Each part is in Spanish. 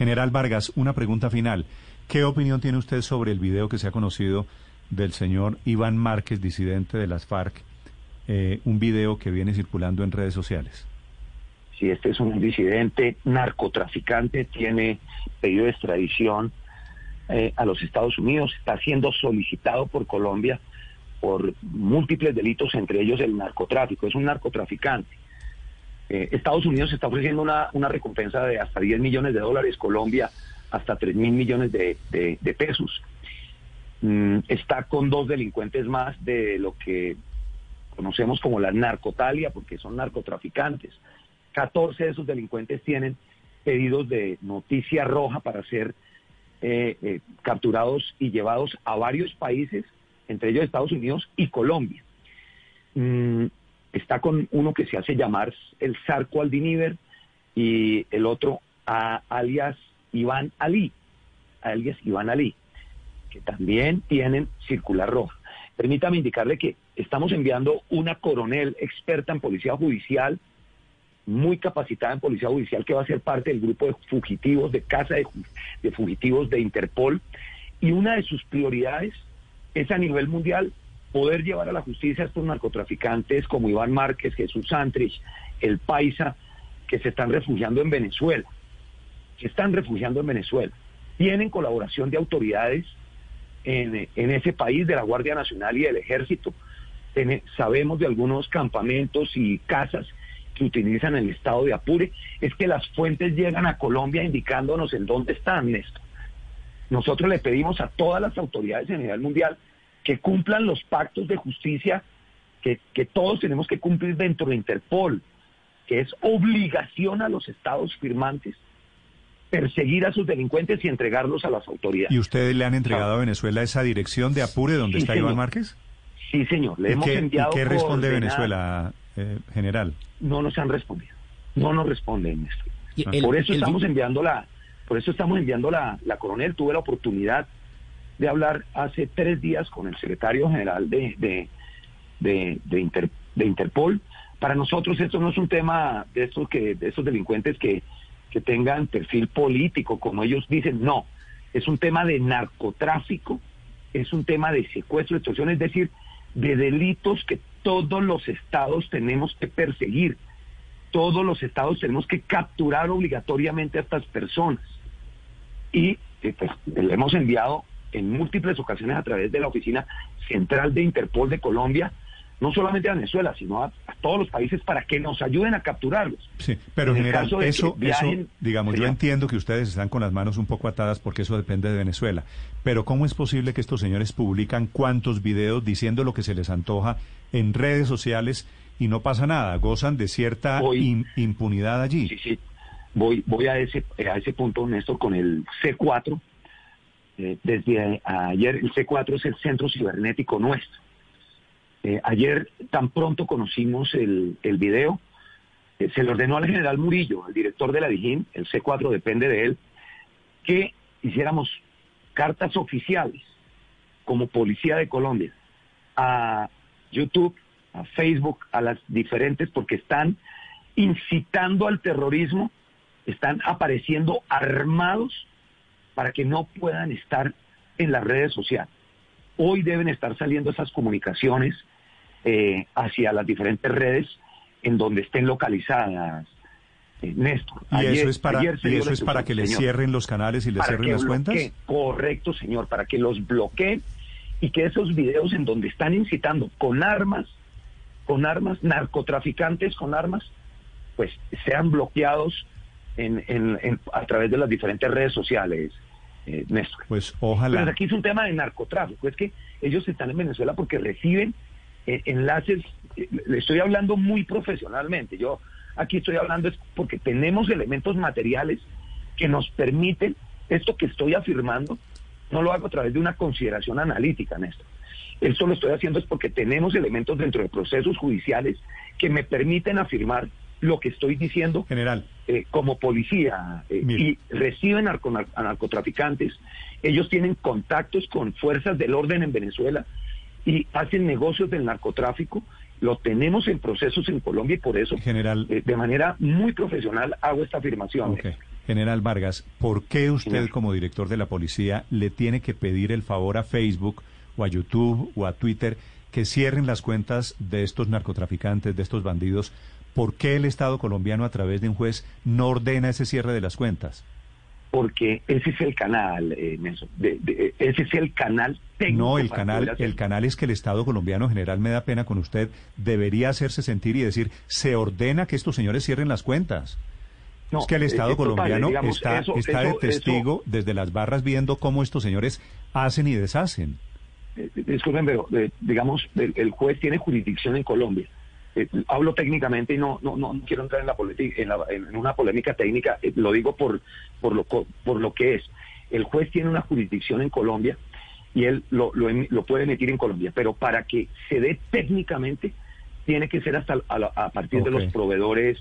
General Vargas, una pregunta final. ¿Qué opinión tiene usted sobre el video que se ha conocido del señor Iván Márquez, disidente de las FARC? Eh, un video que viene circulando en redes sociales. Si este es un disidente narcotraficante, tiene pedido de extradición eh, a los Estados Unidos, está siendo solicitado por Colombia por múltiples delitos, entre ellos el narcotráfico, es un narcotraficante. Eh, Estados Unidos está ofreciendo una, una, recompensa de hasta 10 millones de dólares, Colombia hasta 3 mil millones de, pesos. Mm, está con dos delincuentes más de lo que conocemos como la narcotalia, porque son narcotraficantes. 14 de esos delincuentes tienen pedidos de noticia roja para ser eh, eh, capturados y llevados a varios países entre ellos Estados Unidos y Colombia. Mm, está con uno que se hace llamar el Sarco Aldiniver y el otro alias Iván Ali, alias Iván Ali, que también tienen circular roja. Permítame indicarle que estamos enviando una coronel experta en policía judicial, muy capacitada en policía judicial, que va a ser parte del grupo de fugitivos, de casa de fugitivos de Interpol, y una de sus prioridades es a nivel mundial poder llevar a la justicia a estos narcotraficantes como Iván Márquez, Jesús Santrich, el Paisa, que se están refugiando en Venezuela. Se están refugiando en Venezuela. Tienen colaboración de autoridades en, ese país, de la Guardia Nacional y del Ejército. sabemos de algunos campamentos y casas que utilizan el estado de Apure. Es que las fuentes llegan a Colombia indicándonos en dónde están, Néstor. Nosotros le pedimos a todas las autoridades a nivel mundial que cumplan los pactos de justicia que, todos tenemos que cumplir dentro de Interpol, que es obligación a los estados firmantes perseguir a sus delincuentes y entregarlos a las autoridades. ¿Y ustedes le han entregado a Venezuela esa dirección de Apure donde está Iván Márquez? Sí, señor. Le hemos enviado ¿y qué responde Venezuela, eh, general? No nos han respondido. No nos responden, Por eso estamos enviando la, por eso estamos enviando la, la coronel. Tuve la oportunidad de hablar hace tres días con el secretario general de, de, Interpol. Para nosotros esto no es un tema de estos, que, de estos delincuentes que, que tengan perfil político, como ellos dicen, no. Es un tema de narcotráfico, es un tema de secuestro, extorsión, es decir, de delitos que todos los estados tenemos que perseguir. Todos los estados tenemos que capturar obligatoriamente a estas personas y eh, pues, le hemos enviado en múltiples ocasiones a través de la Oficina Central de Interpol de Colombia, no solamente a Venezuela, sino a, todos los países para que nos ayuden a capturarlos. Sí, pero en general, eso, digamos, yo entiendo que ustedes están con las manos un poco atadas porque eso depende de Venezuela, pero ¿cómo es posible que estos señores publican cuantos videos diciendo lo que se les antoja en redes sociales y no pasa nada? ¿Gozan de cierta impunidad allí? Sí, sí, Voy, voy a, ese, a ese punto, Néstor, con el C4. Eh, desde ayer, el C4 es el centro cibernético nuestro. Eh, ayer tan pronto conocimos el, el video, eh, se le ordenó al general Murillo, el director de la DIJÍN, el C4 depende de él, que hiciéramos cartas oficiales como Policía de Colombia a YouTube, a Facebook, a las diferentes, porque están incitando al terrorismo están apareciendo armados para que no puedan estar en las redes sociales. Hoy deben estar saliendo esas comunicaciones eh, hacia las diferentes redes en donde estén localizadas. Eh, Néstor. ¿Y eso es para, eso es para que les cierren los canales y les cierren las cuentas? Correcto, señor, para que los bloqueen y que esos videos en donde están incitando con armas, con armas, narcotraficantes con armas, pues sean bloqueados en, a través de las diferentes redes sociales, eh, Néstor. Pues ojalá. Pero aquí es un tema de narcotráfico, es que ellos están en Venezuela porque reciben eh, enlaces, eh, le estoy hablando muy profesionalmente, yo aquí estoy hablando es porque tenemos elementos materiales que nos permiten esto que estoy afirmando, no lo hago a través de una consideración analítica, Néstor. Esto lo estoy haciendo es porque tenemos elementos dentro de procesos judiciales que me permiten afirmar lo que estoy diciendo general. eh, como policía eh, y reciben a narcotraficantes ellos tienen contactos con fuerzas del orden en Venezuela y hacen negocios del narcotráfico lo tenemos en procesos en Colombia y por eso general. eh, de manera muy profesional hago esta afirmación General Vargas, ¿por qué usted como director de la policía le tiene que pedir el favor a Facebook o a YouTube o a Twitter que cierren las cuentas de estos narcotraficantes, de estos bandidos? ¿Por qué el Estado colombiano a través de un juez no ordena ese cierre de las cuentas? Porque ese es el canal, eh, ese es el canal técnico. No, el canal, el canal es que el Estado colombiano, general, me da pena con usted, debería hacerse sentir y decir, se ordena que estos señores cierren las cuentas es que el Estado colombiano está, está de testigo desde las barras viendo cómo estos señores hacen y deshacen. Eh, disculpen, pero eh, digamos, el, juez tiene jurisdicción en Colombia. Eh, hablo técnicamente y no, no, no quiero entrar en, la, en, en una polémica técnica, lo digo por, por, lo, por lo que es. El juez tiene una jurisdicción en Colombia y él lo, lo, lo puede emitir en Colombia, pero para que se dé técnicamente tiene que ser hasta a, partir de los proveedores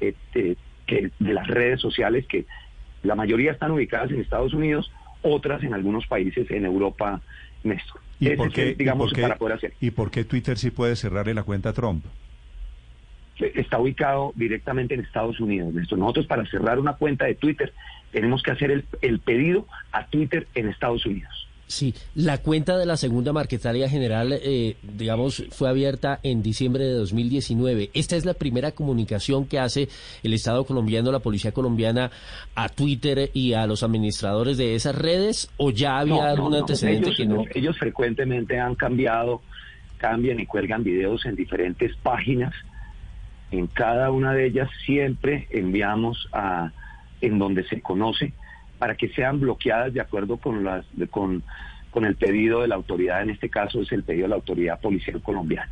este, de las redes sociales que la mayoría están ubicadas en Estados Unidos, otras en algunos países en Europa, Néstor. ¿Y por qué, digamos, para poder hacer. ¿Y por qué Twitter sí puede cerrarle la cuenta a Trump? Está ubicado directamente en Estados Unidos, Néstor. Nosotros para cerrar una cuenta de Twitter tenemos que hacer el, el pedido a Twitter en Estados Unidos. Sí, la cuenta de la segunda Marquetaria General, eh, digamos, fue abierta en diciembre de 2019. ¿Esta es la primera comunicación que hace el Estado colombiano, la Policía colombiana, a Twitter y a los administradores de esas redes? ¿O ya había algún antecedente que no? Ellos frecuentemente han cambiado, cambian y cuelgan videos en diferentes páginas. En cada una de ellas siempre enviamos a en donde se conoce para que sean bloqueadas de acuerdo con las con, con el pedido de la autoridad, en este caso es el pedido de la autoridad policial colombiana.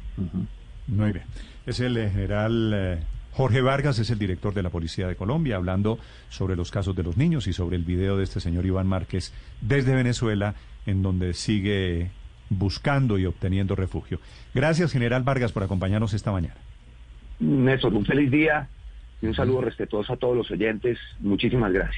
Muy bien. Es el eh, general eh, Jorge Vargas, es el director de la Policía de Colombia, hablando sobre los casos de los niños y sobre el video de este señor Iván Márquez desde Venezuela, en donde sigue buscando y obteniendo refugio. Gracias, general Vargas, por acompañarnos esta mañana. Néstor, un feliz día y un saludo respetuoso a todos los oyentes. Muchísimas gracias.